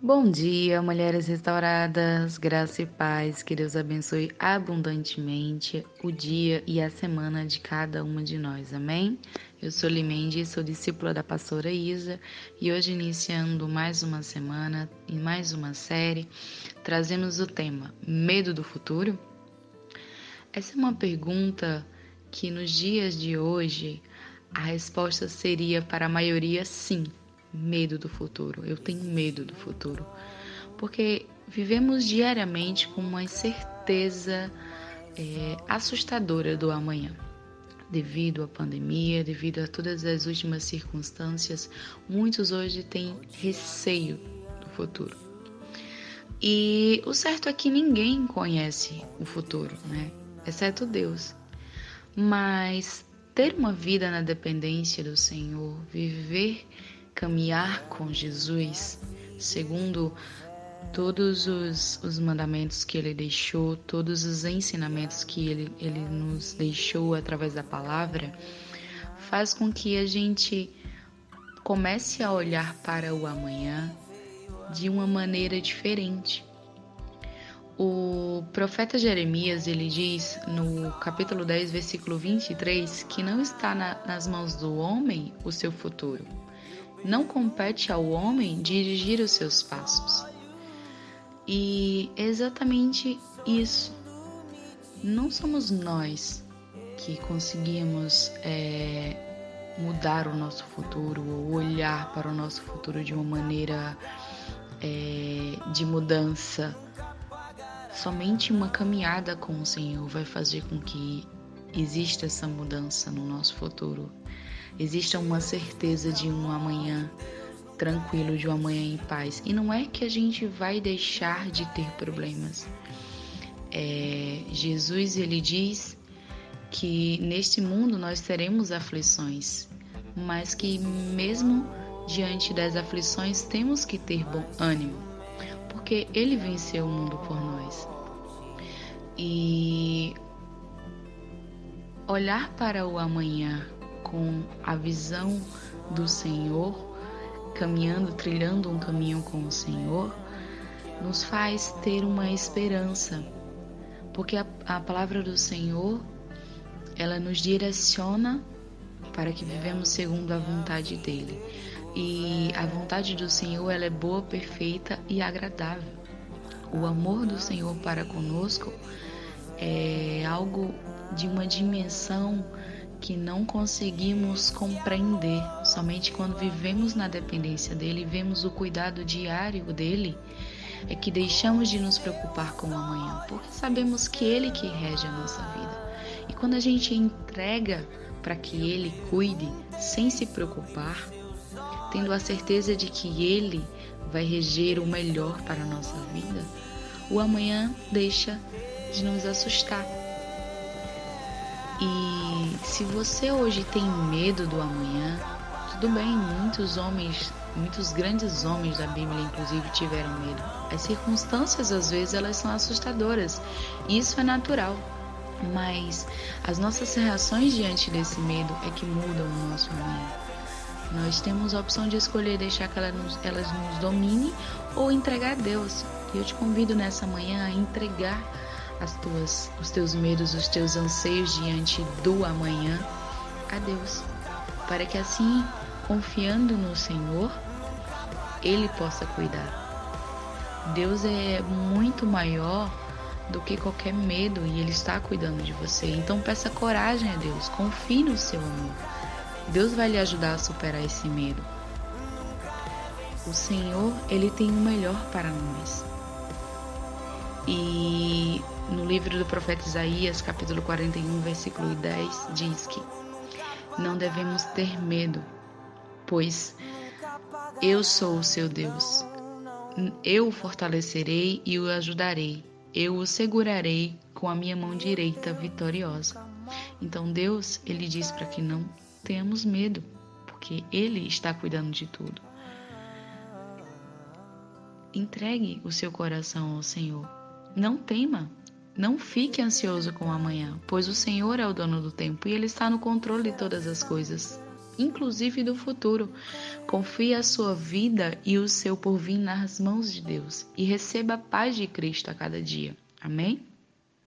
Bom dia, mulheres restauradas, graça e paz, que Deus abençoe abundantemente o dia e a semana de cada uma de nós, amém? Eu sou Limendi, sou discípula da pastora Isa e hoje iniciando mais uma semana e mais uma série, trazemos o tema Medo do Futuro? Essa é uma pergunta que nos dias de hoje a resposta seria para a maioria sim, medo do futuro. Eu tenho medo do futuro. Porque vivemos diariamente com uma certeza é, assustadora do amanhã. Devido à pandemia, devido a todas as últimas circunstâncias, muitos hoje têm receio do futuro. E o certo é que ninguém conhece o futuro, né? Exceto Deus. Mas ter uma vida na dependência do Senhor, viver caminhar com Jesus, segundo todos os, os mandamentos que ele deixou, todos os ensinamentos que ele, ele nos deixou através da palavra, faz com que a gente comece a olhar para o amanhã de uma maneira diferente. O profeta Jeremias, ele diz no capítulo 10, versículo 23, que não está na, nas mãos do homem o seu futuro, não compete ao homem dirigir os seus passos. E é exatamente isso. Não somos nós que conseguimos é, mudar o nosso futuro ou olhar para o nosso futuro de uma maneira é, de mudança. Somente uma caminhada com o Senhor vai fazer com que exista essa mudança no nosso futuro exista uma certeza de um amanhã tranquilo, de um amanhã em paz. E não é que a gente vai deixar de ter problemas. É, Jesus ele diz que neste mundo nós teremos aflições, mas que mesmo diante das aflições temos que ter bom ânimo, porque Ele venceu o mundo por nós. E olhar para o amanhã com a visão do Senhor, caminhando, trilhando um caminho com o Senhor, nos faz ter uma esperança, porque a, a palavra do Senhor ela nos direciona para que vivemos segundo a vontade dele. E a vontade do Senhor ela é boa, perfeita e agradável. O amor do Senhor para conosco é algo de uma dimensão que não conseguimos compreender. Somente quando vivemos na dependência dele vemos o cuidado diário dele, é que deixamos de nos preocupar com o amanhã, porque sabemos que ele que rege a nossa vida. E quando a gente entrega para que ele cuide sem se preocupar, tendo a certeza de que ele vai reger o melhor para a nossa vida, o amanhã deixa de nos assustar e se você hoje tem medo do amanhã, tudo bem, muitos homens, muitos grandes homens da Bíblia inclusive tiveram medo. As circunstâncias às vezes elas são assustadoras. Isso é natural. Mas as nossas reações diante desse medo é que mudam o nosso amanhã. Nós temos a opção de escolher deixar que elas nos, elas nos domine ou entregar a Deus. E eu te convido nessa manhã a entregar as tuas, os teus medos, os teus anseios diante do amanhã a Deus, para que assim, confiando no Senhor, Ele possa cuidar. Deus é muito maior do que qualquer medo e Ele está cuidando de você. Então peça coragem a Deus, confie no seu amor. Deus vai lhe ajudar a superar esse medo. O Senhor, Ele tem o melhor para nós. E no livro do profeta Isaías, capítulo 41, versículo 10, diz que não devemos ter medo, pois eu sou o seu Deus. Eu o fortalecerei e o ajudarei. Eu o segurarei com a minha mão direita vitoriosa. Então Deus, ele diz para que não tenhamos medo, porque ele está cuidando de tudo. Entregue o seu coração ao Senhor. Não tema, não fique ansioso com o amanhã, pois o Senhor é o dono do tempo e Ele está no controle de todas as coisas. inclusive do futuro. Confie a sua vida e o seu porvir nas mãos de Deus e receba a paz de Cristo a cada dia. Amém?